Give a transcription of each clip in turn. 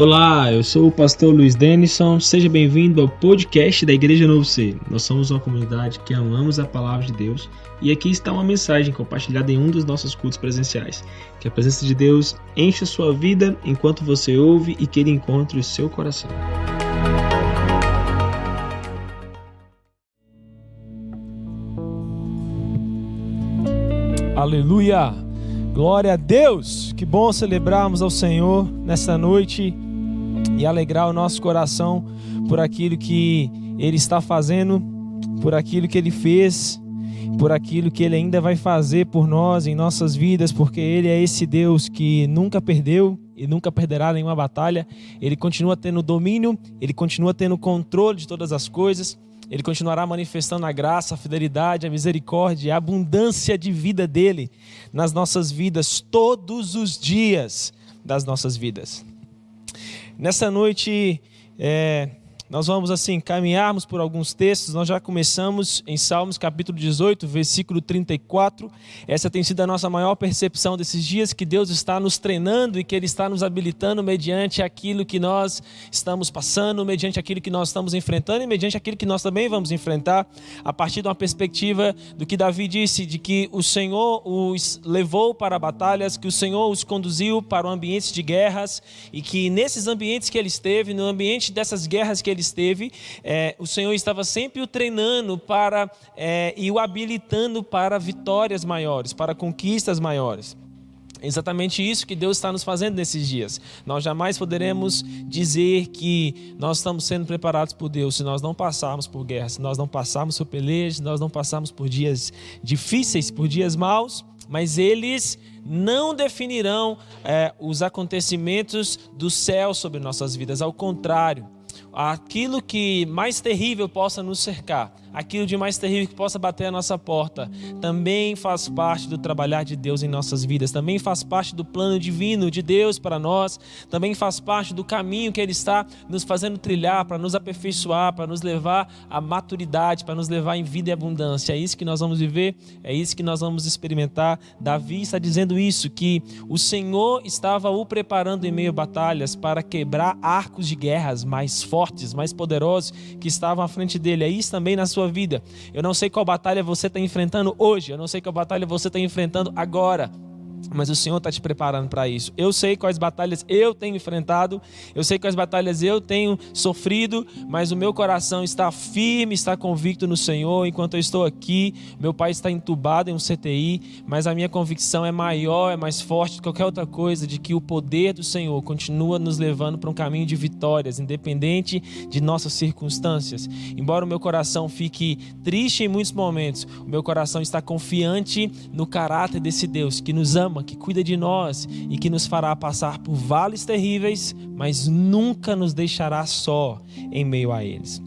Olá, eu sou o pastor Luiz Denison. Seja bem-vindo ao podcast da Igreja Novo Ser. Nós somos uma comunidade que amamos a palavra de Deus e aqui está uma mensagem compartilhada em um dos nossos cultos presenciais. Que a presença de Deus encha sua vida enquanto você ouve e que ele encontre o seu coração. Aleluia! Glória a Deus! Que bom celebrarmos ao Senhor nesta noite e alegrar o nosso coração por aquilo que Ele está fazendo, por aquilo que Ele fez, por aquilo que Ele ainda vai fazer por nós em nossas vidas, porque Ele é esse Deus que nunca perdeu e nunca perderá nenhuma batalha. Ele continua tendo domínio, Ele continua tendo controle de todas as coisas. Ele continuará manifestando a graça, a fidelidade, a misericórdia, a abundância de vida dele nas nossas vidas, todos os dias das nossas vidas. Nessa noite, é, nós vamos assim caminharmos por alguns textos. Nós já começamos em Salmos capítulo 18, versículo 34. Essa tem sido a nossa maior percepção desses dias que Deus está nos treinando e que ele está nos habilitando mediante aquilo que nós estamos passando, mediante aquilo que nós estamos enfrentando e mediante aquilo que nós também vamos enfrentar, a partir de uma perspectiva do que Davi disse, de que o Senhor os levou para batalhas, que o Senhor os conduziu para um ambiente de guerras e que nesses ambientes que ele esteve, no ambiente dessas guerras que ele ele esteve, é, o Senhor estava sempre o treinando para é, e o habilitando para vitórias maiores, para conquistas maiores. Exatamente isso que Deus está nos fazendo nesses dias. Nós jamais poderemos dizer que nós estamos sendo preparados por Deus se nós não passarmos por guerra, se nós não passarmos por pelejas, se nós não passarmos por dias difíceis, por dias maus, mas eles não definirão é, os acontecimentos do céu sobre nossas vidas. Ao contrário, aquilo que mais terrível possa nos cercar, aquilo de mais terrível que possa bater a nossa porta, também faz parte do trabalhar de Deus em nossas vidas, também faz parte do plano divino de Deus para nós, também faz parte do caminho que Ele está nos fazendo trilhar para nos aperfeiçoar, para nos levar à maturidade, para nos levar em vida e abundância. É isso que nós vamos viver, é isso que nós vamos experimentar. Davi está dizendo isso, que o Senhor estava o preparando em meio a batalhas para quebrar arcos de guerras mais fortes, mais poderosos que estavam à frente dele. É isso também na sua sua vida. Eu não sei qual batalha você está enfrentando hoje, eu não sei qual batalha você está enfrentando agora. Mas o Senhor está te preparando para isso. Eu sei quais batalhas eu tenho enfrentado, eu sei quais batalhas eu tenho sofrido, mas o meu coração está firme, está convicto no Senhor. Enquanto eu estou aqui, meu pai está entubado em um CTI, mas a minha convicção é maior, é mais forte do que qualquer outra coisa, de que o poder do Senhor continua nos levando para um caminho de vitórias, independente de nossas circunstâncias. Embora o meu coração fique triste em muitos momentos, o meu coração está confiante no caráter desse Deus que nos ama que cuida de nós e que nos fará passar por vales terríveis, mas nunca nos deixará só em meio a eles.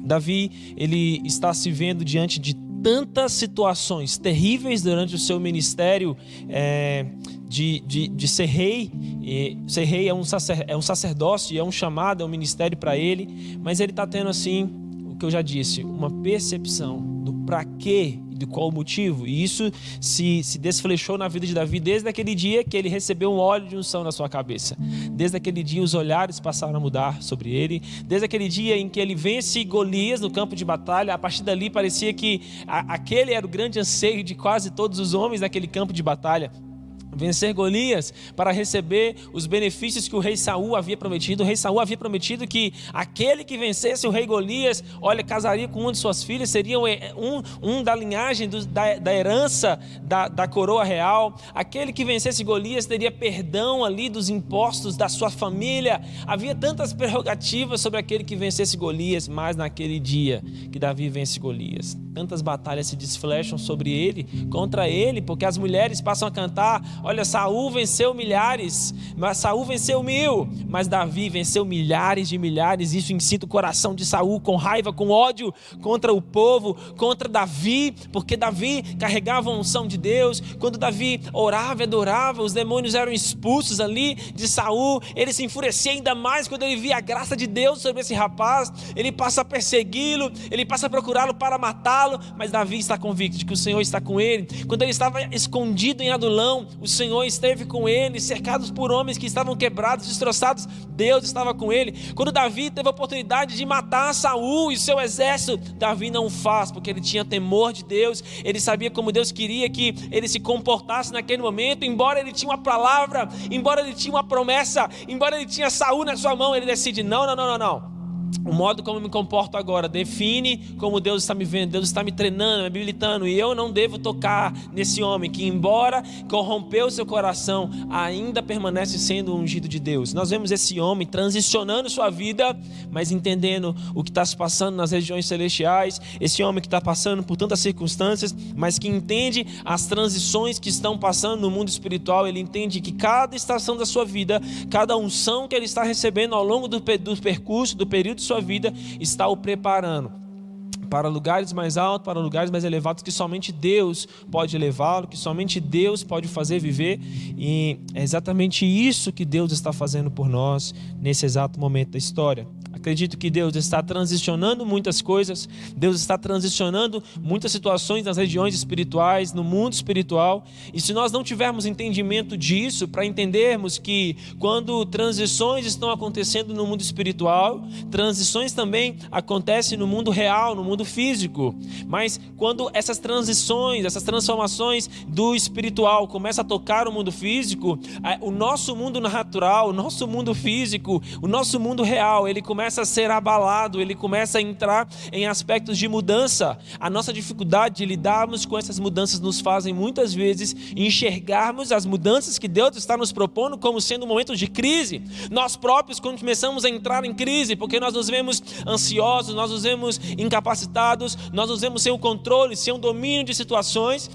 Davi, ele está se vendo diante de tantas situações terríveis durante o seu ministério é, de, de, de, ser rei. E ser rei é um, sacer, é um sacerdócio, é um chamado, é um ministério para ele, mas ele está tendo assim, o que eu já disse, uma percepção do para quê de qual motivo. E isso se, se desflechou na vida de Davi desde aquele dia que ele recebeu um óleo de unção na sua cabeça. Desde aquele dia os olhares passaram a mudar sobre ele. Desde aquele dia em que ele vence Golias no campo de batalha, a partir dali parecia que a, aquele era o grande anseio de quase todos os homens naquele campo de batalha vencer Golias para receber os benefícios que o rei Saul havia prometido. O rei Saul havia prometido que aquele que vencesse o rei Golias, olha, casaria com uma de suas filhas, seria um, um da linhagem do, da, da, herança da, da coroa real. Aquele que vencesse Golias teria perdão ali dos impostos da sua família. Havia tantas prerrogativas sobre aquele que vencesse Golias, mas naquele dia que Davi vence Golias, tantas batalhas se desflecham sobre ele, contra ele, porque as mulheres passam a cantar Olha, Saul venceu milhares, mas Saul venceu mil, mas Davi venceu milhares de milhares. Isso incita o coração de Saul com raiva, com ódio contra o povo, contra Davi, porque Davi carregava a unção de Deus. Quando Davi orava e adorava, os demônios eram expulsos ali de Saul. Ele se enfurecia ainda mais quando ele via a graça de Deus sobre esse rapaz. Ele passa a persegui-lo, ele passa a procurá-lo para matá-lo mas Davi está convicto de que o Senhor está com ele. Quando ele estava escondido em Adulão, o Senhor esteve com ele, cercados por homens que estavam quebrados, destroçados, Deus estava com ele. Quando Davi teve a oportunidade de matar Saul e seu exército, Davi não faz, porque ele tinha temor de Deus, ele sabia como Deus queria que ele se comportasse naquele momento, embora ele tinha uma palavra, embora ele tinha uma promessa, embora ele tinha Saul na sua mão, ele decide: não, não, não, não, não. O modo como eu me comporto agora define como Deus está me vendo, Deus está me treinando, me habilitando, e eu não devo tocar nesse homem que, embora corrompeu seu coração, ainda permanece sendo ungido de Deus. Nós vemos esse homem transicionando sua vida, mas entendendo o que está se passando nas regiões celestiais, esse homem que está passando por tantas circunstâncias, mas que entende as transições que estão passando no mundo espiritual, ele entende que cada estação da sua vida, cada unção que ele está recebendo ao longo do, percurso, do período de sua vida está o preparando para lugares mais altos, para lugares mais elevados que somente Deus pode levá-lo, que somente Deus pode fazer viver. E é exatamente isso que Deus está fazendo por nós nesse exato momento da história. Acredito que Deus está transicionando muitas coisas, Deus está transicionando muitas situações nas regiões espirituais, no mundo espiritual. E se nós não tivermos entendimento disso, para entendermos que quando transições estão acontecendo no mundo espiritual, transições também acontecem no mundo real, no mundo físico. Mas quando essas transições, essas transformações do espiritual começam a tocar o mundo físico, o nosso mundo natural, o nosso mundo físico, o nosso mundo real, ele começa começa a ser abalado, ele começa a entrar em aspectos de mudança. A nossa dificuldade de lidarmos com essas mudanças nos fazem muitas vezes enxergarmos as mudanças que Deus está nos propondo como sendo momentos de crise. Nós próprios, quando começamos a entrar em crise, porque nós nos vemos ansiosos, nós nos vemos incapacitados, nós nos vemos sem o controle, sem o domínio de situações,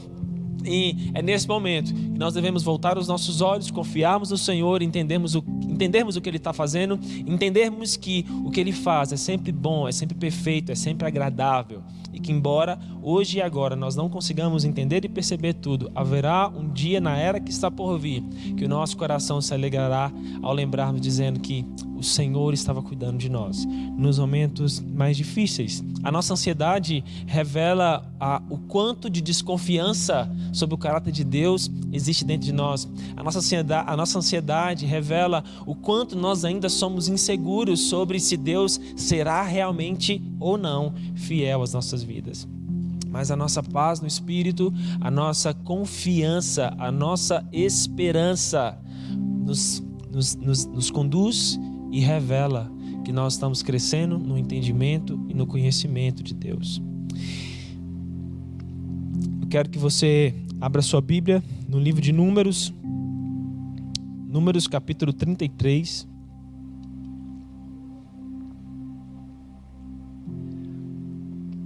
e é nesse momento que nós devemos voltar os nossos olhos, confiarmos no Senhor, entendermos o, entendermos o que Ele está fazendo, entendermos que o que Ele faz é sempre bom, é sempre perfeito, é sempre agradável. E que, embora hoje e agora nós não consigamos entender e perceber tudo, haverá um dia na era que está por vir que o nosso coração se alegrará ao lembrarmos, dizendo que o Senhor estava cuidando de nós nos momentos mais difíceis. A nossa ansiedade revela a, o quanto de desconfiança sobre o caráter de Deus existe dentro de nós. A nossa, ansiedade, a nossa ansiedade revela o quanto nós ainda somos inseguros sobre se Deus será realmente ou não fiel às nossas vidas mas a nossa paz no espírito, a nossa confiança, a nossa esperança nos, nos, nos, nos conduz e revela que nós estamos crescendo no entendimento e no conhecimento de Deus. Eu quero que você abra sua Bíblia no livro de Números, Números capítulo 33.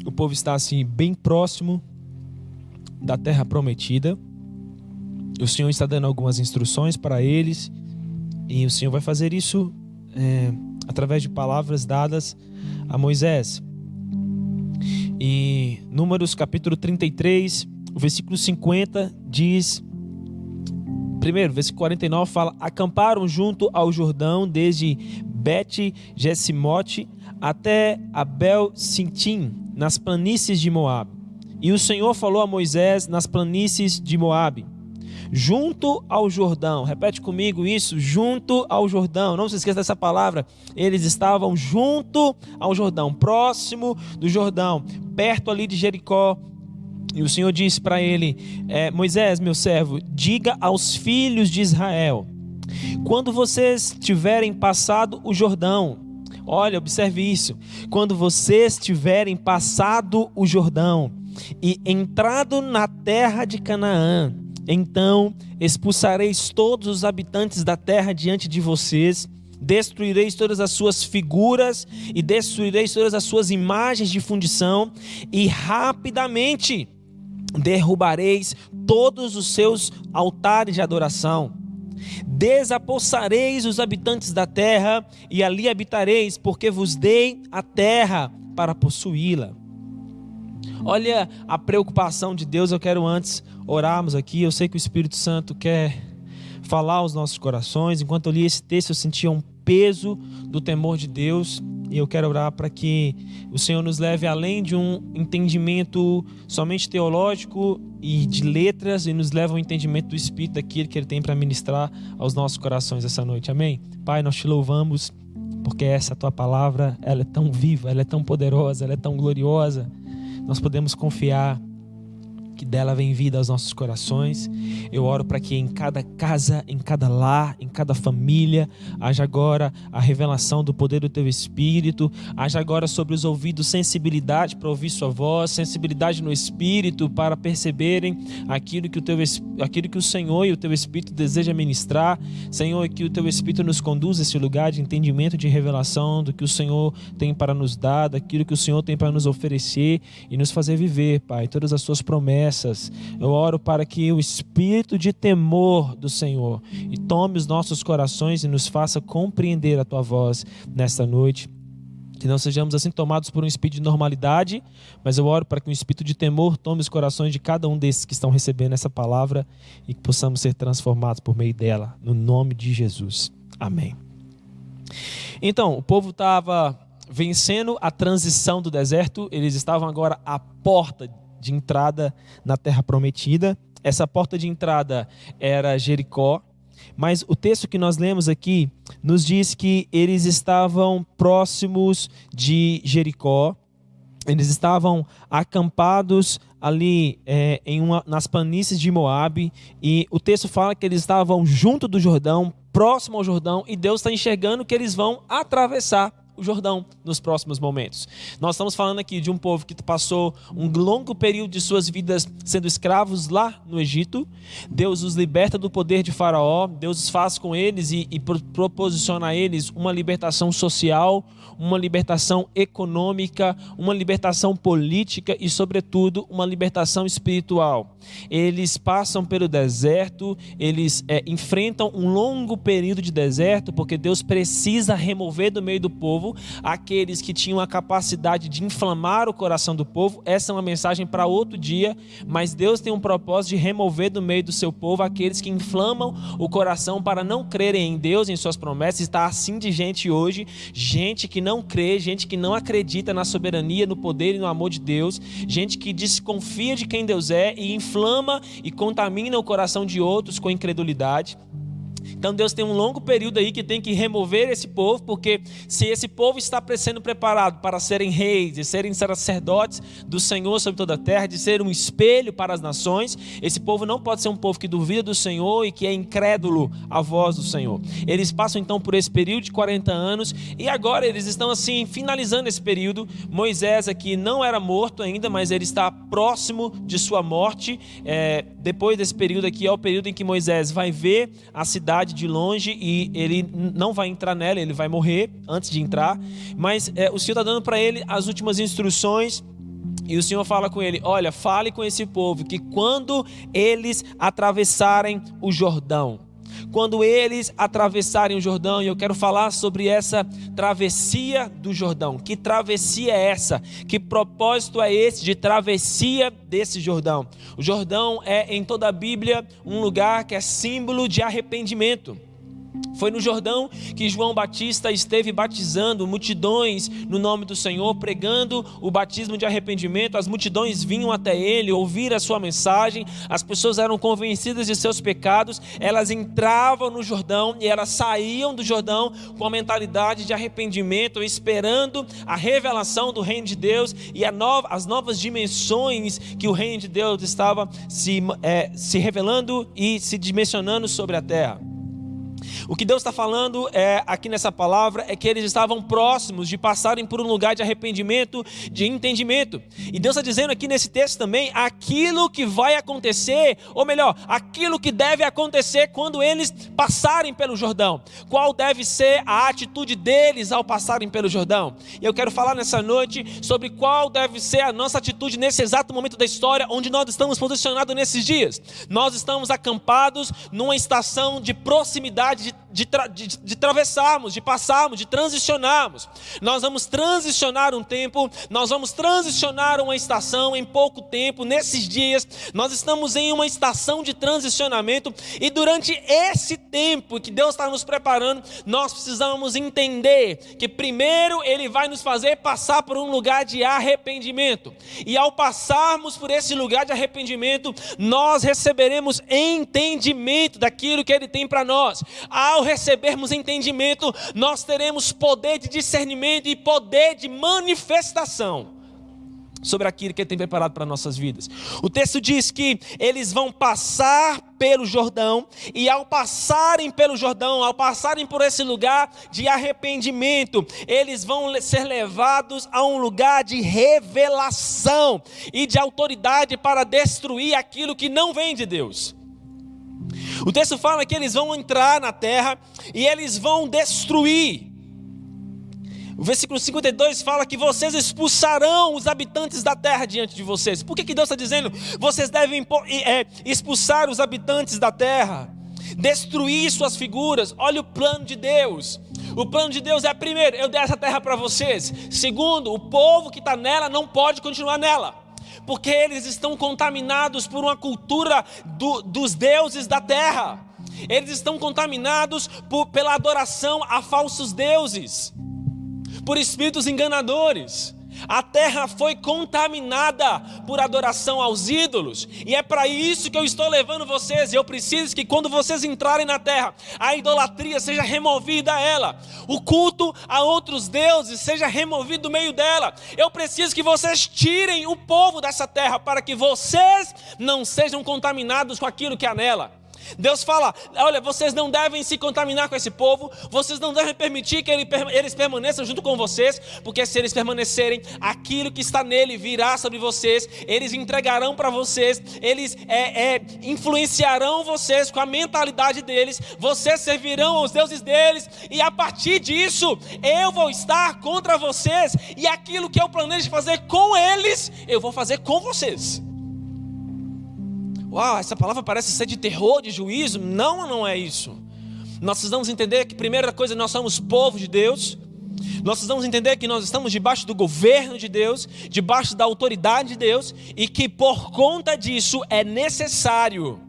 O povo está assim bem próximo da terra prometida. O Senhor está dando algumas instruções para eles e o Senhor vai fazer isso é, através de palavras dadas a Moisés. E Números capítulo 33, o versículo 50 diz: Primeiro, versículo 49 fala: Acamparam junto ao Jordão desde Bet Jessimote até Abel Sintim, nas planícies de Moabe. E o Senhor falou a Moisés nas planícies de Moabe junto ao Jordão. Repete comigo isso, junto ao Jordão. Não se esqueça dessa palavra. Eles estavam junto ao Jordão, próximo do Jordão, perto ali de Jericó. E o Senhor disse para ele: é, Moisés, meu servo, diga aos filhos de Israel: quando vocês tiverem passado o Jordão, olha, observe isso. Quando vocês tiverem passado o Jordão e entrado na terra de Canaã, então expulsareis todos os habitantes da terra diante de vocês, destruireis todas as suas figuras e destruireis todas as suas imagens de fundição, e rapidamente derrubareis todos os seus altares de adoração. Desapossareis os habitantes da terra e ali habitareis, porque vos dei a terra para possuí-la. Olha a preocupação de Deus. Eu quero antes orarmos aqui. Eu sei que o Espírito Santo quer falar aos nossos corações. Enquanto eu li esse texto, eu sentia um peso do temor de Deus. e eu quero orar para que o Senhor nos leve além de um entendimento somente teológico e de letras e nos leve ao entendimento do Espírito daquilo que Ele tem para ministrar aos nossos corações essa noite. Amém? Pai, nós te louvamos porque essa tua palavra, ela é tão viva, ela é tão poderosa, ela é tão gloriosa. Nós podemos confiar que dela vem vida aos nossos corações. Eu oro para que em cada casa, em cada lar, em cada família, haja agora a revelação do poder do teu espírito, haja agora sobre os ouvidos sensibilidade para ouvir sua voz, sensibilidade no espírito para perceberem aquilo que o teu aquilo que o Senhor e o teu espírito deseja ministrar. Senhor, que o teu espírito nos conduza a esse lugar de entendimento, de revelação do que o Senhor tem para nos dar, daquilo que o Senhor tem para nos oferecer e nos fazer viver, Pai, todas as suas promessas promessas. Eu oro para que o espírito de temor do Senhor tome os nossos corações e nos faça compreender a tua voz nesta noite. Que não sejamos assim tomados por um espírito de normalidade, mas eu oro para que um espírito de temor tome os corações de cada um desses que estão recebendo essa palavra e que possamos ser transformados por meio dela, no nome de Jesus. Amém. Então, o povo estava vencendo a transição do deserto, eles estavam agora à porta de entrada na terra prometida. Essa porta de entrada era Jericó, mas o texto que nós lemos aqui nos diz que eles estavam próximos de Jericó, eles estavam acampados ali é, em uma, nas planícies de Moabe e o texto fala que eles estavam junto do Jordão, próximo ao Jordão e Deus está enxergando que eles vão atravessar o Jordão nos próximos momentos. Nós estamos falando aqui de um povo que passou um longo período de suas vidas sendo escravos lá no Egito. Deus os liberta do poder de Faraó, Deus faz com eles e, e a eles uma libertação social, uma libertação econômica, uma libertação política e, sobretudo, uma libertação espiritual. Eles passam pelo deserto, eles é, enfrentam um longo período de deserto, porque Deus precisa remover do meio do povo aqueles que tinham a capacidade de inflamar o coração do povo. Essa é uma mensagem para outro dia, mas Deus tem um propósito de remover do meio do seu povo aqueles que inflamam o coração para não crerem em Deus, em suas promessas. Está assim de gente hoje, gente que não crê, gente que não acredita na soberania, no poder e no amor de Deus, gente que desconfia de quem Deus é e inflama e contamina o coração de outros com incredulidade. Então Deus tem um longo período aí que tem que remover esse povo, porque se esse povo está sendo preparado para serem reis e serem sacerdotes do Senhor sobre toda a terra, de ser um espelho para as nações, esse povo não pode ser um povo que duvida do Senhor e que é incrédulo à voz do Senhor. Eles passam então por esse período de 40 anos e agora eles estão assim finalizando esse período. Moisés aqui não era morto ainda, mas ele está próximo de sua morte. É, depois desse período aqui é o período em que Moisés vai ver a cidade cidade de longe e ele não vai entrar nela, ele vai morrer antes de entrar. Mas é, o Senhor está dando para ele as últimas instruções. E o Senhor fala com ele: Olha, fale com esse povo que quando eles atravessarem o Jordão, quando eles atravessarem o Jordão, e eu quero falar sobre essa travessia do Jordão. Que travessia é essa? Que propósito é esse de travessia desse Jordão? O Jordão é em toda a Bíblia um lugar que é símbolo de arrependimento. Foi no Jordão que João Batista esteve batizando multidões no nome do Senhor, pregando o batismo de arrependimento. As multidões vinham até ele ouvir a sua mensagem, as pessoas eram convencidas de seus pecados, elas entravam no Jordão e elas saíam do Jordão com a mentalidade de arrependimento, esperando a revelação do reino de Deus e nova, as novas dimensões que o reino de Deus estava se, é, se revelando e se dimensionando sobre a terra. O que Deus está falando é, aqui nessa palavra é que eles estavam próximos de passarem por um lugar de arrependimento, de entendimento. E Deus está dizendo aqui nesse texto também aquilo que vai acontecer, ou melhor, aquilo que deve acontecer quando eles passarem pelo Jordão. Qual deve ser a atitude deles ao passarem pelo Jordão? E eu quero falar nessa noite sobre qual deve ser a nossa atitude nesse exato momento da história onde nós estamos posicionados nesses dias. Nós estamos acampados numa estação de proximidade de de, tra de, de atravessarmos, de passarmos, de transicionarmos. Nós vamos transicionar um tempo, nós vamos transicionar uma estação em pouco tempo, nesses dias, nós estamos em uma estação de transicionamento e durante esse tempo que Deus está nos preparando, nós precisamos entender que primeiro Ele vai nos fazer passar por um lugar de arrependimento, e ao passarmos por esse lugar de arrependimento, nós receberemos entendimento daquilo que Ele tem para nós. Ao recebermos entendimento, nós teremos poder de discernimento e poder de manifestação sobre aquilo que Ele tem preparado para nossas vidas. O texto diz que eles vão passar pelo Jordão, e ao passarem pelo Jordão, ao passarem por esse lugar de arrependimento, eles vão ser levados a um lugar de revelação e de autoridade para destruir aquilo que não vem de Deus. O texto fala que eles vão entrar na terra e eles vão destruir. O versículo 52 fala que vocês expulsarão os habitantes da terra diante de vocês. Por que, que Deus está dizendo? Vocês devem é, expulsar os habitantes da terra, destruir suas figuras. Olha o plano de Deus. O plano de Deus é: primeiro, eu dei essa terra para vocês. Segundo, o povo que está nela não pode continuar nela porque eles estão contaminados por uma cultura do, dos deuses da terra. Eles estão contaminados por, pela adoração a falsos deuses, por espíritos enganadores. A terra foi contaminada por adoração aos ídolos, e é para isso que eu estou levando vocês. Eu preciso que quando vocês entrarem na terra, a idolatria seja removida ela, o culto a outros deuses seja removido do meio dela. Eu preciso que vocês tirem o povo dessa terra para que vocês não sejam contaminados com aquilo que há nela. Deus fala: olha, vocês não devem se contaminar com esse povo, vocês não devem permitir que eles permaneçam junto com vocês, porque se eles permanecerem, aquilo que está nele virá sobre vocês, eles entregarão para vocês, eles é, é, influenciarão vocês com a mentalidade deles, vocês servirão aos deuses deles, e a partir disso, eu vou estar contra vocês, e aquilo que eu planejo fazer com eles, eu vou fazer com vocês. Uau, essa palavra parece ser de terror, de juízo. Não, não é isso. Nós precisamos entender que, primeira coisa, nós somos povo de Deus. Nós precisamos entender que nós estamos debaixo do governo de Deus, debaixo da autoridade de Deus, e que por conta disso é necessário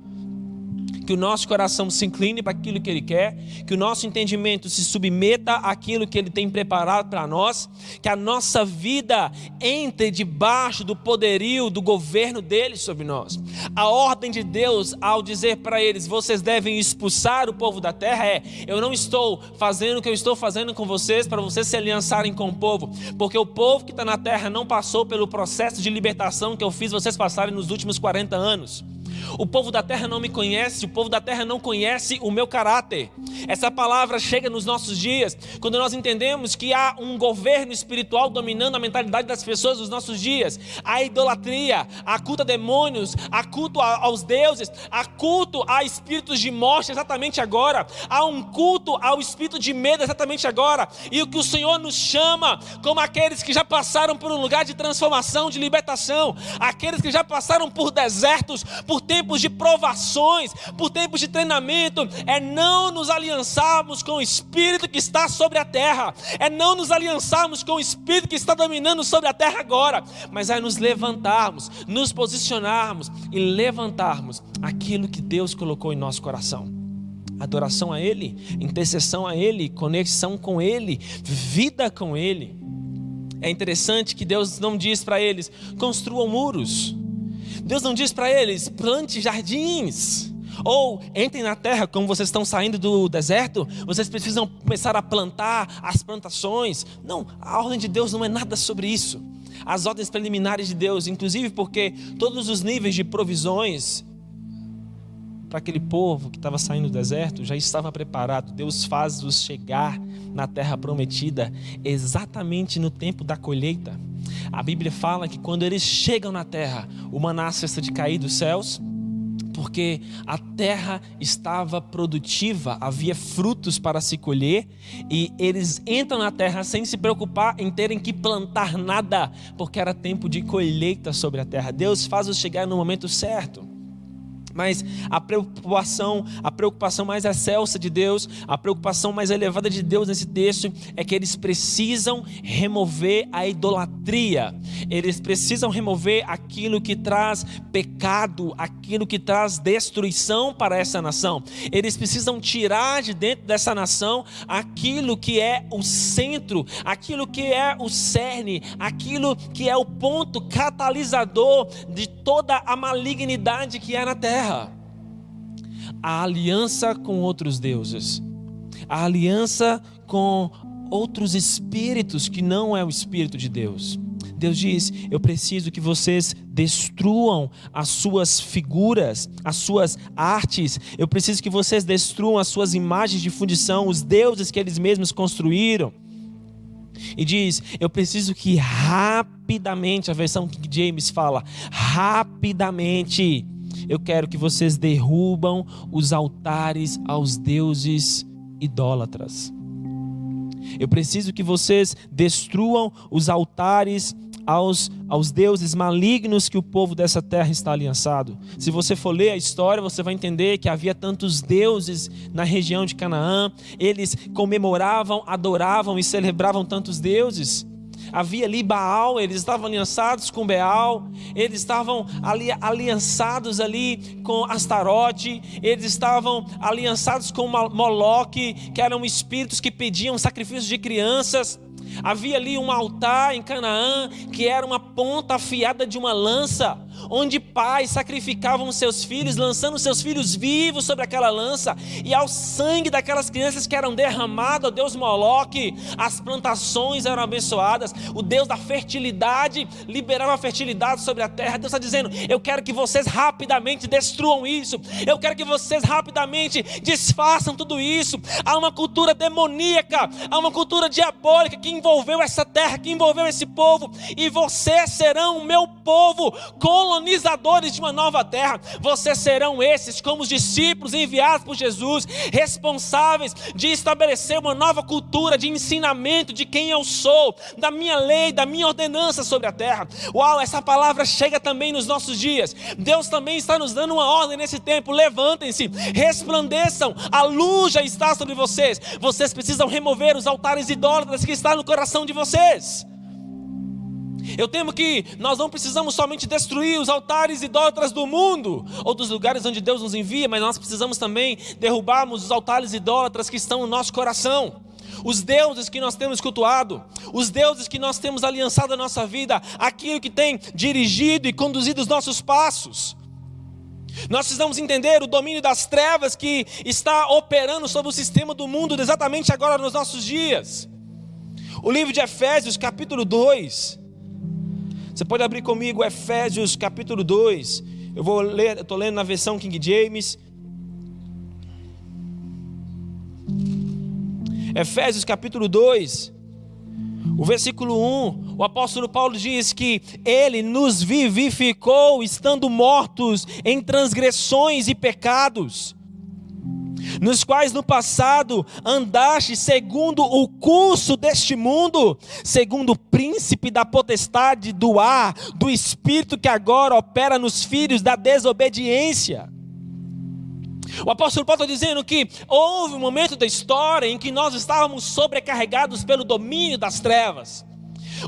que o nosso coração se incline para aquilo que Ele quer, que o nosso entendimento se submeta àquilo que Ele tem preparado para nós, que a nossa vida entre debaixo do poderio, do governo dele sobre nós. A ordem de Deus, ao dizer para eles, vocês devem expulsar o povo da terra, é: eu não estou fazendo o que eu estou fazendo com vocês para vocês se aliançarem com o povo, porque o povo que está na terra não passou pelo processo de libertação que eu fiz vocês passarem nos últimos 40 anos. O povo da terra não me conhece, o povo da terra não conhece o meu caráter. Essa palavra chega nos nossos dias quando nós entendemos que há um governo espiritual dominando a mentalidade das pessoas nos nossos dias. A idolatria, a culto a demônios, a culto aos deuses, a culto a espíritos de morte exatamente agora. Há um culto ao espírito de medo exatamente agora. E o que o Senhor nos chama como aqueles que já passaram por um lugar de transformação, de libertação, aqueles que já passaram por desertos, por tempos de provações, por tempos de treinamento, é não nos aliançarmos com o espírito que está sobre a terra, é não nos aliançarmos com o espírito que está dominando sobre a terra agora, mas é nos levantarmos, nos posicionarmos e levantarmos aquilo que Deus colocou em nosso coração adoração a Ele, intercessão a Ele, conexão com Ele, vida com Ele. É interessante que Deus não diz para eles: construam muros. Deus não diz para eles: plante jardins. Ou entrem na terra, como vocês estão saindo do deserto, vocês precisam começar a plantar as plantações. Não, a ordem de Deus não é nada sobre isso. As ordens preliminares de Deus, inclusive porque todos os níveis de provisões para aquele povo que estava saindo do deserto já estava preparado. Deus faz-os chegar na terra prometida exatamente no tempo da colheita. A Bíblia fala que quando eles chegam na terra, o maná cessa de cair dos céus, porque a terra estava produtiva, havia frutos para se colher, e eles entram na terra sem se preocupar em terem que plantar nada, porque era tempo de colheita sobre a terra. Deus faz-os chegar no momento certo. Mas a preocupação, a preocupação mais excelsa de Deus, a preocupação mais elevada de Deus nesse texto é que eles precisam remover a idolatria. Eles precisam remover aquilo que traz pecado, aquilo que traz destruição para essa nação. Eles precisam tirar de dentro dessa nação aquilo que é o centro, aquilo que é o cerne, aquilo que é o ponto catalisador de toda a malignidade que há na terra terra. A aliança com outros deuses, a aliança com outros espíritos que não é o espírito de Deus. Deus diz: Eu preciso que vocês destruam as suas figuras, as suas artes. Eu preciso que vocês destruam as suas imagens de fundição, os deuses que eles mesmos construíram. E diz: Eu preciso que rapidamente, a versão que James fala, rapidamente eu quero que vocês derrubam os altares aos deuses idólatras. Eu preciso que vocês destruam os altares aos, aos deuses malignos que o povo dessa terra está aliançado. Se você for ler a história, você vai entender que havia tantos deuses na região de Canaã, eles comemoravam, adoravam e celebravam tantos deuses havia ali Baal, eles estavam aliançados com Baal, eles estavam ali aliançados ali com Astarote, eles estavam aliançados com Moloque, que eram espíritos que pediam sacrifícios de crianças. Havia ali um altar em Canaã que era uma ponta afiada de uma lança onde pais sacrificavam seus filhos, lançando seus filhos vivos sobre aquela lança, e ao sangue daquelas crianças que eram derramadas, o Deus Moloque, as plantações eram abençoadas, o Deus da fertilidade liberava a fertilidade sobre a terra. Deus está dizendo: Eu quero que vocês rapidamente destruam isso, eu quero que vocês rapidamente desfaçam tudo isso. Há uma cultura demoníaca, há uma cultura diabólica que envolveu essa terra, que envolveu esse povo, e vocês serão o meu povo, colonizadores de uma nova terra. Vocês serão esses, como os discípulos enviados por Jesus, responsáveis de estabelecer uma nova cultura de ensinamento de quem eu sou, da minha lei, da minha ordenança sobre a terra. Uau, essa palavra chega também nos nossos dias. Deus também está nos dando uma ordem nesse tempo. Levantem-se, resplandeçam, a luz já está sobre vocês. Vocês precisam remover os altares idólatras que estão no coração de vocês. Eu temo que nós não precisamos somente destruir os altares idólatras do mundo ou dos lugares onde Deus nos envia, mas nós precisamos também derrubarmos os altares idólatras que estão no nosso coração. Os deuses que nós temos cultuado, os deuses que nós temos aliançado a nossa vida, aquilo que tem dirigido e conduzido os nossos passos. Nós precisamos entender o domínio das trevas que está operando sobre o sistema do mundo exatamente agora nos nossos dias. O livro de Efésios, capítulo 2, você pode abrir comigo Efésios capítulo 2. Eu vou ler, estou lendo na versão King James. Efésios capítulo 2, o versículo 1, o apóstolo Paulo diz que ele nos vivificou estando mortos em transgressões e pecados nos quais no passado andaste segundo o curso deste mundo, segundo o príncipe da potestade do ar, do espírito que agora opera nos filhos da desobediência. O apóstolo Paulo está dizendo que houve um momento da história em que nós estávamos sobrecarregados pelo domínio das trevas.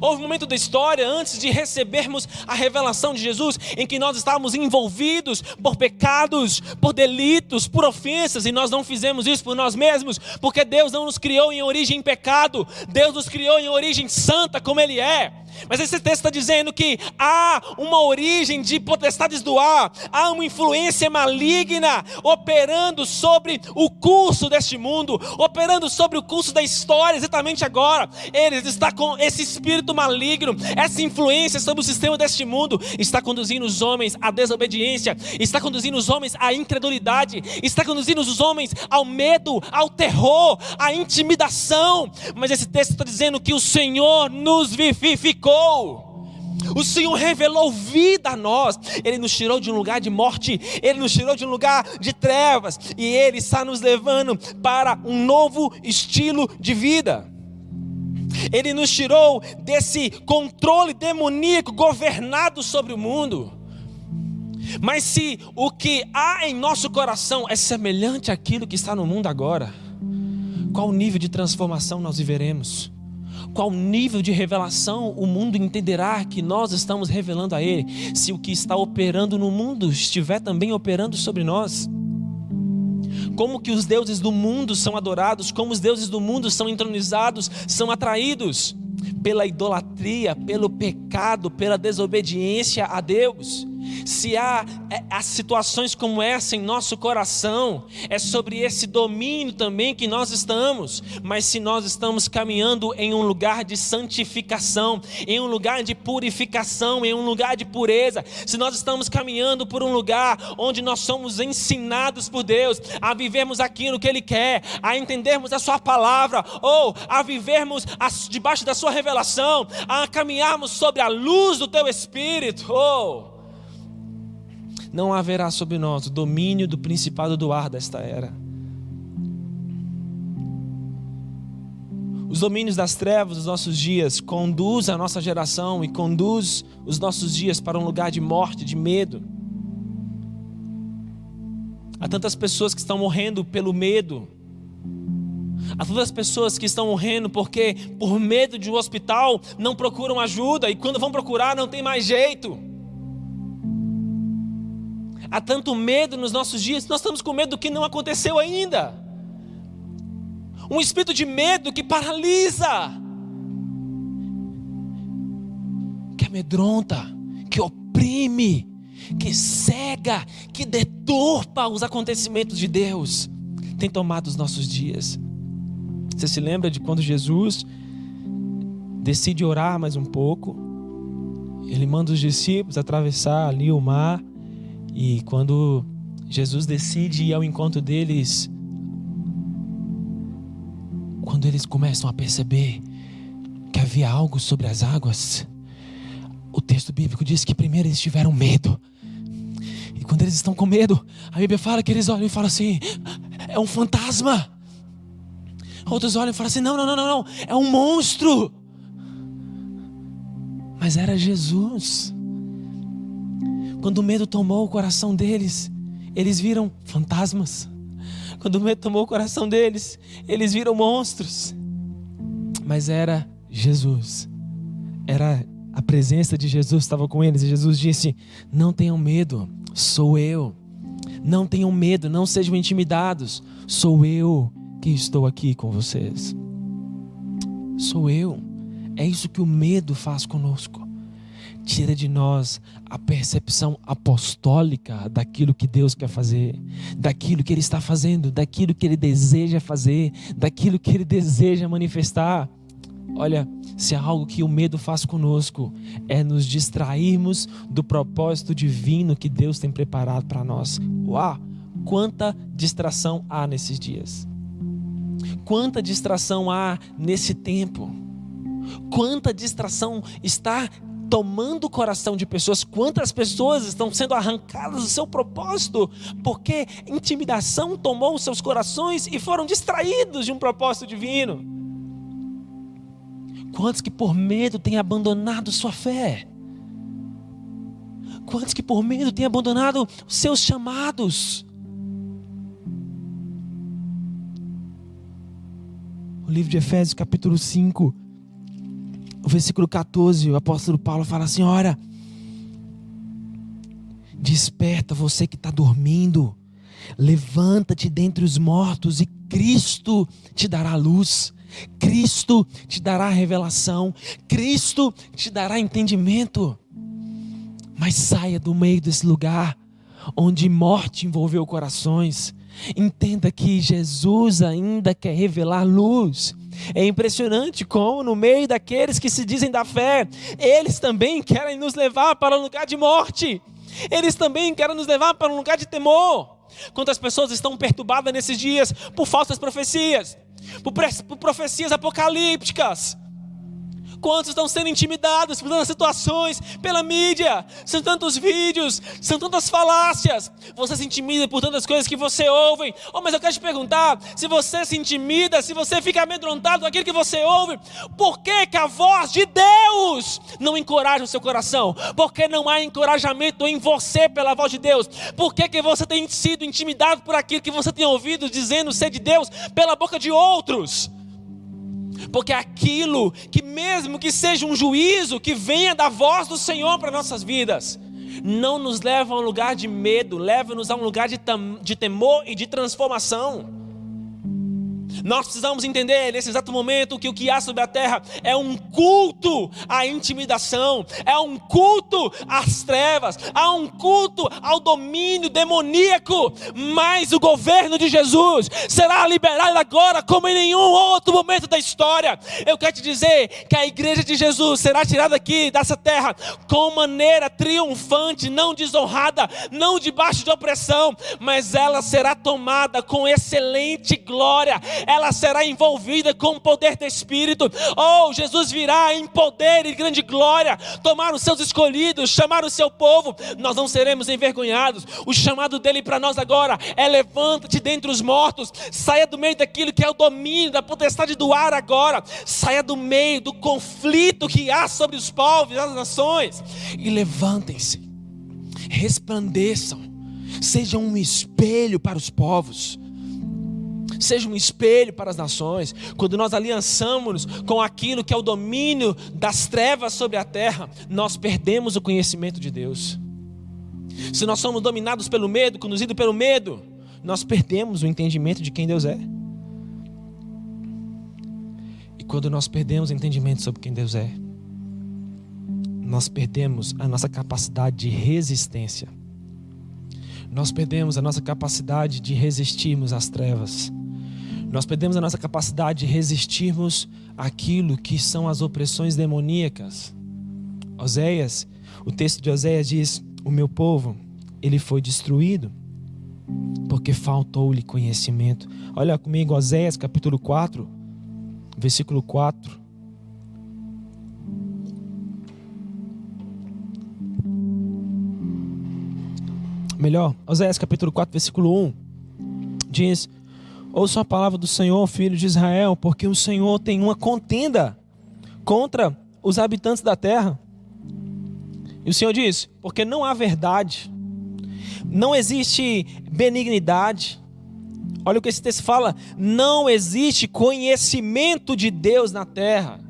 Houve um momento da história antes de recebermos a revelação de Jesus em que nós estávamos envolvidos por pecados, por delitos, por ofensas e nós não fizemos isso por nós mesmos, porque Deus não nos criou em origem pecado, Deus nos criou em origem santa como Ele é. Mas esse texto está dizendo que há uma origem de potestades do ar, há uma influência maligna operando sobre o curso deste mundo, operando sobre o curso da história, exatamente agora. Ele está com esse espírito maligno, essa influência sobre o sistema deste mundo, está conduzindo os homens à desobediência, está conduzindo os homens à incredulidade, está conduzindo os homens ao medo, ao terror, à intimidação. Mas esse texto está dizendo que o Senhor nos vivificou o Senhor revelou vida a nós. Ele nos tirou de um lugar de morte, ele nos tirou de um lugar de trevas, e ele está nos levando para um novo estilo de vida. Ele nos tirou desse controle demoníaco governado sobre o mundo. Mas se o que há em nosso coração é semelhante àquilo que está no mundo agora, qual nível de transformação nós viveremos? Qual nível de revelação o mundo entenderá que nós estamos revelando a ele, se o que está operando no mundo estiver também operando sobre nós? Como que os deuses do mundo são adorados, como os deuses do mundo são entronizados, são atraídos pela idolatria, pelo pecado, pela desobediência a Deus se há, é, há situações como essa em nosso coração, é sobre esse domínio também que nós estamos. Mas se nós estamos caminhando em um lugar de santificação, em um lugar de purificação, em um lugar de pureza, se nós estamos caminhando por um lugar onde nós somos ensinados por Deus a vivermos aquilo que Ele quer, a entendermos a Sua palavra, ou a vivermos debaixo da Sua revelação, a caminharmos sobre a luz do Teu Espírito, oh não haverá sobre nós o domínio do principado do ar desta era. Os domínios das trevas dos nossos dias conduz a nossa geração e conduz os nossos dias para um lugar de morte, de medo. Há tantas pessoas que estão morrendo pelo medo. Há tantas pessoas que estão morrendo porque, por medo de um hospital, não procuram ajuda e quando vão procurar não tem mais jeito. Há tanto medo nos nossos dias, nós estamos com medo do que não aconteceu ainda. Um espírito de medo que paralisa, que amedronta, que oprime, que cega, que deturpa os acontecimentos de Deus, tem tomado os nossos dias. Você se lembra de quando Jesus decide orar mais um pouco? Ele manda os discípulos atravessar ali o mar e quando Jesus decide ir ao encontro deles, quando eles começam a perceber que havia algo sobre as águas, o texto bíblico diz que primeiro eles tiveram medo. E quando eles estão com medo, a Bíblia fala que eles olham e falam assim: é um fantasma. Outros olham e falam assim: não, não, não, não, não, é um monstro. Mas era Jesus. Quando o medo tomou o coração deles, eles viram fantasmas. Quando o medo tomou o coração deles, eles viram monstros. Mas era Jesus. Era a presença de Jesus estava com eles e Jesus disse: "Não tenham medo, sou eu. Não tenham medo, não sejam intimidados. Sou eu que estou aqui com vocês. Sou eu. É isso que o medo faz conosco tira de nós a percepção apostólica daquilo que Deus quer fazer, daquilo que Ele está fazendo, daquilo que Ele deseja fazer, daquilo que Ele deseja manifestar. Olha, se há algo que o medo faz conosco, é nos distrairmos do propósito divino que Deus tem preparado para nós. Uau! Quanta distração há nesses dias. Quanta distração há nesse tempo. Quanta distração está tomando o coração de pessoas, quantas pessoas estão sendo arrancadas do seu propósito, porque intimidação tomou seus corações e foram distraídos de um propósito divino. Quantos que por medo têm abandonado sua fé? Quantos que por medo têm abandonado seus chamados? O livro de Efésios, capítulo 5, o versículo 14, o apóstolo Paulo fala assim: Ora, desperta você que está dormindo, levanta-te dentre os mortos e Cristo te dará luz. Cristo te dará revelação, Cristo te dará entendimento. Mas saia do meio desse lugar onde morte envolveu corações. Entenda que Jesus ainda quer revelar luz. É impressionante como, no meio daqueles que se dizem da fé, eles também querem nos levar para um lugar de morte, eles também querem nos levar para um lugar de temor. Quantas pessoas estão perturbadas nesses dias por falsas profecias, por, por profecias apocalípticas? Quantos estão sendo intimidados por tantas situações, pela mídia? São tantos vídeos, são tantas falácias. Você se intimida por tantas coisas que você ouve. Oh, mas eu quero te perguntar: se você se intimida, se você fica amedrontado com aquilo que você ouve, por que, que a voz de Deus não encoraja o seu coração? Por que não há encorajamento em você pela voz de Deus? Por que, que você tem sido intimidado por aquilo que você tem ouvido dizendo ser de Deus pela boca de outros? Porque aquilo que, mesmo que seja um juízo que venha da voz do Senhor para nossas vidas, não nos leva a um lugar de medo, leva-nos a um lugar de, de temor e de transformação. Nós precisamos entender nesse exato momento que o que há sobre a terra é um culto à intimidação, é um culto às trevas, há um culto ao domínio demoníaco. Mas o governo de Jesus será liberado agora como em nenhum outro momento da história. Eu quero te dizer que a igreja de Jesus será tirada aqui dessa terra com maneira triunfante, não desonrada, não debaixo de opressão, mas ela será tomada com excelente glória ela será envolvida com o poder do Espírito. Oh, Jesus virá em poder e grande glória, tomar os seus escolhidos, chamar o seu povo. Nós não seremos envergonhados. O chamado dele para nós agora é: levanta-te dentre os mortos, saia do meio daquilo que é o domínio, da potestade do ar agora, saia do meio do conflito que há sobre os povos e as nações, e levantem-se, resplandeçam, sejam um espelho para os povos seja um espelho para as nações. Quando nós aliançamos com aquilo que é o domínio das trevas sobre a terra, nós perdemos o conhecimento de Deus. Se nós somos dominados pelo medo, conduzidos pelo medo, nós perdemos o entendimento de quem Deus é. E quando nós perdemos o entendimento sobre quem Deus é, nós perdemos a nossa capacidade de resistência. Nós perdemos a nossa capacidade de resistirmos às trevas. Nós perdemos a nossa capacidade de resistirmos aquilo que são as opressões demoníacas. Oséias, o texto de Oséias diz: O meu povo, ele foi destruído porque faltou-lhe conhecimento. Olha comigo, Oséias capítulo 4, versículo 4. Melhor, Oséias capítulo 4, versículo 1 diz: Ouça a palavra do Senhor, filho de Israel, porque o Senhor tem uma contenda contra os habitantes da terra. E o Senhor diz: porque não há verdade, não existe benignidade. Olha o que esse texto fala: não existe conhecimento de Deus na terra.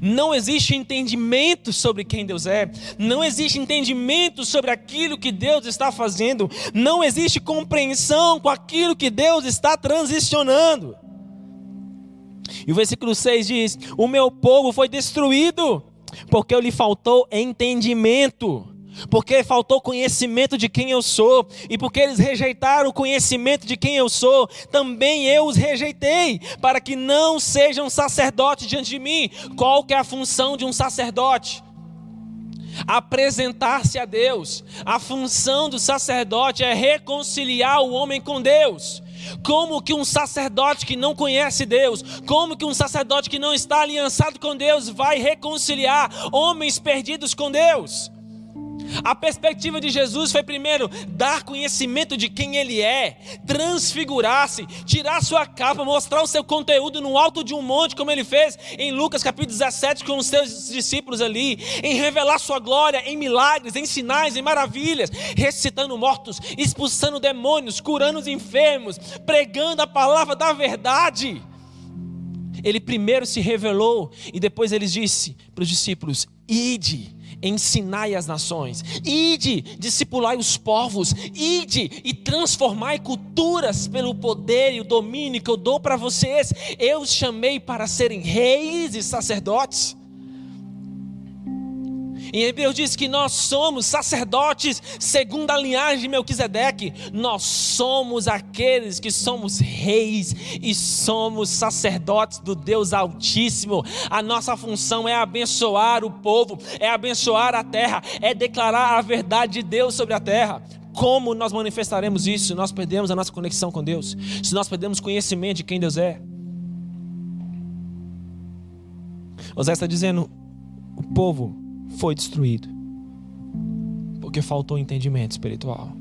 Não existe entendimento sobre quem Deus é, não existe entendimento sobre aquilo que Deus está fazendo, não existe compreensão com aquilo que Deus está transicionando. E o versículo 6 diz: O meu povo foi destruído, porque lhe faltou entendimento porque faltou conhecimento de quem eu sou, e porque eles rejeitaram o conhecimento de quem eu sou, também eu os rejeitei, para que não sejam sacerdotes diante de mim. Qual que é a função de um sacerdote? Apresentar-se a Deus. A função do sacerdote é reconciliar o homem com Deus. Como que um sacerdote que não conhece Deus, como que um sacerdote que não está aliançado com Deus vai reconciliar homens perdidos com Deus? A perspectiva de Jesus foi primeiro dar conhecimento de quem ele é, transfigurar-se, tirar sua capa, mostrar o seu conteúdo no alto de um monte, como ele fez em Lucas capítulo 17 com os seus discípulos ali, em revelar sua glória em milagres, em sinais, em maravilhas, ressuscitando mortos, expulsando demônios, curando os enfermos, pregando a palavra da verdade. Ele primeiro se revelou e depois ele disse para os discípulos: Ide ensinai as nações, ide, discipulai os povos, ide e transformai culturas pelo poder e o domínio que eu dou para vocês. Eu os chamei para serem reis e sacerdotes. Em Hebreus diz que nós somos sacerdotes segundo a linhagem de Melquisedeque. Nós somos aqueles que somos reis e somos sacerdotes do Deus Altíssimo. A nossa função é abençoar o povo, é abençoar a terra, é declarar a verdade de Deus sobre a terra. Como nós manifestaremos isso se nós perdemos a nossa conexão com Deus? Se nós perdemos conhecimento de quem Deus é? José está dizendo: o povo foi destruído porque faltou entendimento espiritual.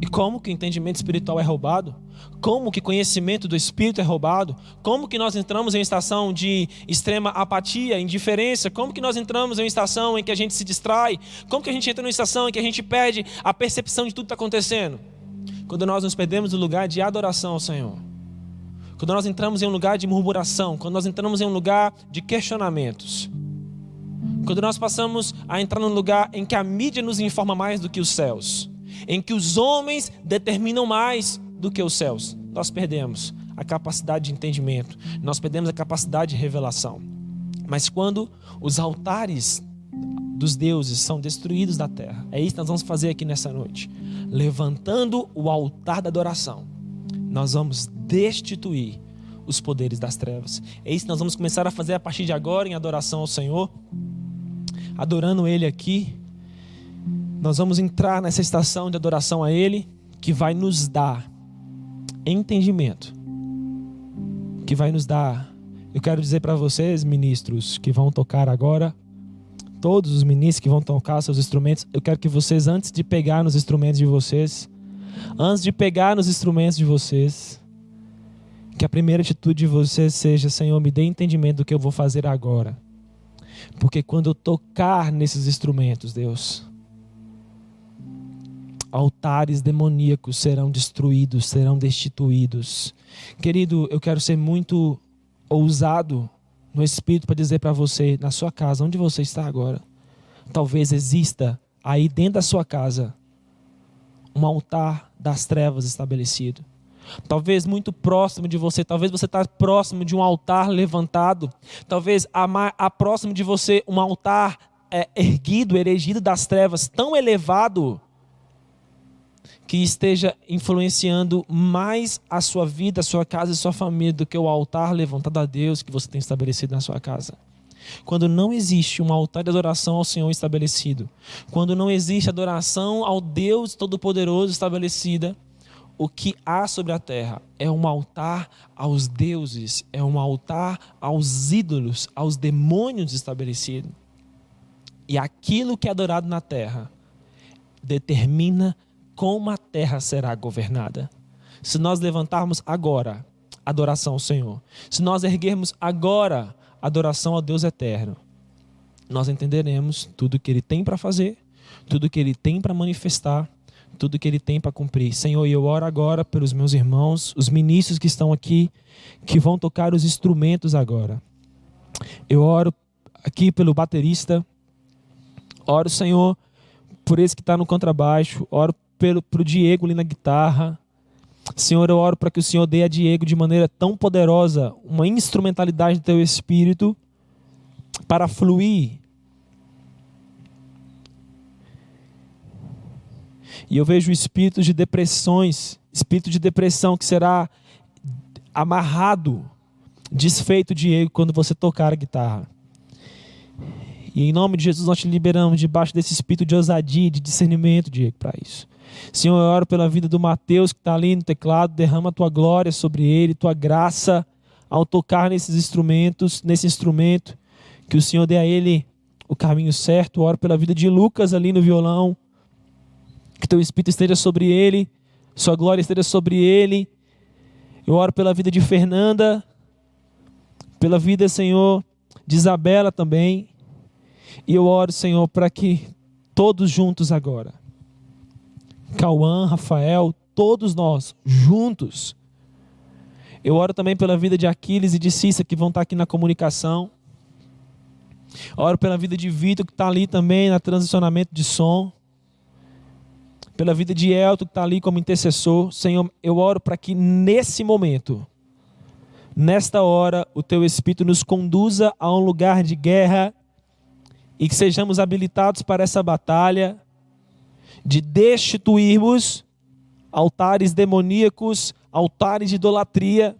E como que o entendimento espiritual é roubado? Como que conhecimento do Espírito é roubado? Como que nós entramos em uma estação de extrema apatia, indiferença? Como que nós entramos em uma estação em que a gente se distrai? Como que a gente entra em uma estação em que a gente perde a percepção de tudo que está acontecendo? Quando nós nos perdemos no lugar de adoração ao Senhor. Quando nós entramos em um lugar de murmuração. Quando nós entramos em um lugar de questionamentos. Quando nós passamos a entrar num lugar em que a mídia nos informa mais do que os céus em que os homens determinam mais do que os céus, nós perdemos a capacidade de entendimento, nós perdemos a capacidade de revelação. Mas quando os altares dos deuses são destruídos da terra, é isso que nós vamos fazer aqui nessa noite. Levantando o altar da adoração, nós vamos destituir os poderes das trevas. É isso que nós vamos começar a fazer a partir de agora em adoração ao Senhor, adorando Ele aqui nós vamos entrar nessa estação de adoração a Ele, que vai nos dar entendimento, que vai nos dar. Eu quero dizer para vocês, ministros, que vão tocar agora, todos os ministros que vão tocar seus instrumentos, eu quero que vocês, antes de pegar nos instrumentos de vocês, antes de pegar nos instrumentos de vocês, que a primeira atitude de vocês seja: Senhor, me dê entendimento do que eu vou fazer agora. Porque quando eu tocar nesses instrumentos, Deus, altares demoníacos serão destruídos, serão destituídos. Querido, eu quero ser muito ousado no espírito para dizer para você, na sua casa, onde você está agora, talvez exista aí dentro da sua casa um altar das trevas estabelecido. Talvez muito próximo de você, talvez você está próximo de um altar levantado, talvez a próximo de você um altar é, erguido, erigido das trevas, tão elevado que esteja influenciando mais a sua vida, a sua casa e sua família do que o altar levantado a Deus que você tem estabelecido na sua casa. Quando não existe um altar de adoração ao Senhor estabelecido, quando não existe adoração ao Deus Todo-Poderoso estabelecida, o que há sobre a terra é um altar aos deuses, é um altar aos ídolos, aos demônios estabelecido. E aquilo que é adorado na terra determina como a terra será governada. Se nós levantarmos agora adoração ao Senhor, se nós erguermos agora adoração ao Deus eterno, nós entenderemos tudo que Ele tem para fazer, tudo que Ele tem para manifestar, tudo que Ele tem para cumprir. Senhor, eu oro agora pelos meus irmãos, os ministros que estão aqui, que vão tocar os instrumentos agora. Eu oro aqui pelo baterista, oro, Senhor, por esse que está no contrabaixo, oro para o Diego ali na guitarra. Senhor, eu oro para que o Senhor dê a Diego de maneira tão poderosa uma instrumentalidade do teu espírito para fluir. E eu vejo espírito de depressões, espírito de depressão que será amarrado, desfeito, Diego, quando você tocar a guitarra. E em nome de Jesus nós te liberamos debaixo desse espírito de ousadia, de discernimento, Diego, para isso. Senhor, eu oro pela vida do Mateus que está ali no teclado, derrama a tua glória sobre ele, tua graça ao tocar nesses instrumentos, nesse instrumento, que o Senhor dê a ele o caminho certo. Eu oro pela vida de Lucas ali no violão, que teu Espírito esteja sobre ele, sua glória esteja sobre ele. Eu oro pela vida de Fernanda, pela vida, Senhor, de Isabela também. E eu oro, Senhor, para que todos juntos agora Cauã, Rafael, todos nós juntos. Eu oro também pela vida de Aquiles e de Cissa que vão estar aqui na comunicação. Oro pela vida de Vitor que está ali também na transicionamento de som. Pela vida de Elton que está ali como intercessor. Senhor, eu oro para que nesse momento, nesta hora, o Teu Espírito nos conduza a um lugar de guerra e que sejamos habilitados para essa batalha de destituirmos altares demoníacos, altares de idolatria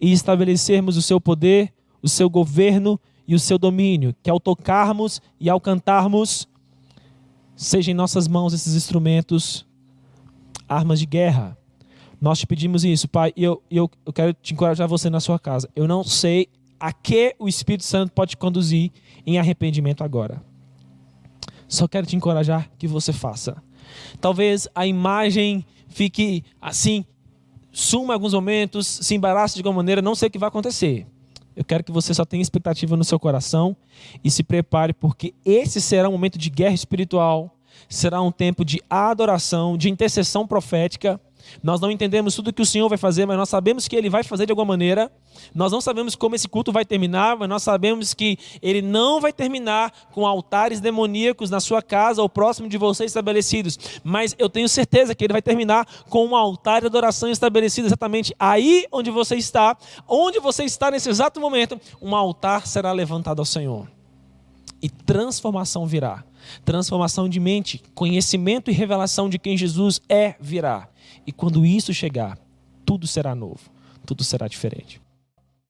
e estabelecermos o seu poder, o seu governo e o seu domínio. Que ao tocarmos e ao cantarmos, sejam em nossas mãos esses instrumentos, armas de guerra. Nós te pedimos isso, Pai, e eu, eu, eu quero te encorajar você na sua casa. Eu não sei a que o Espírito Santo pode conduzir em arrependimento agora. Só quero te encorajar que você faça. Talvez a imagem fique assim, suma alguns momentos, se embarace de alguma maneira, não sei o que vai acontecer. Eu quero que você só tenha expectativa no seu coração e se prepare, porque esse será um momento de guerra espiritual, será um tempo de adoração, de intercessão profética nós não entendemos tudo que o Senhor vai fazer, mas nós sabemos que Ele vai fazer de alguma maneira. Nós não sabemos como esse culto vai terminar, mas nós sabemos que Ele não vai terminar com altares demoníacos na sua casa ou próximo de você estabelecidos. Mas eu tenho certeza que Ele vai terminar com um altar de adoração estabelecido exatamente aí onde você está. Onde você está nesse exato momento, um altar será levantado ao Senhor. E transformação virá. Transformação de mente, conhecimento e revelação de quem Jesus é virá. E quando isso chegar, tudo será novo, tudo será diferente.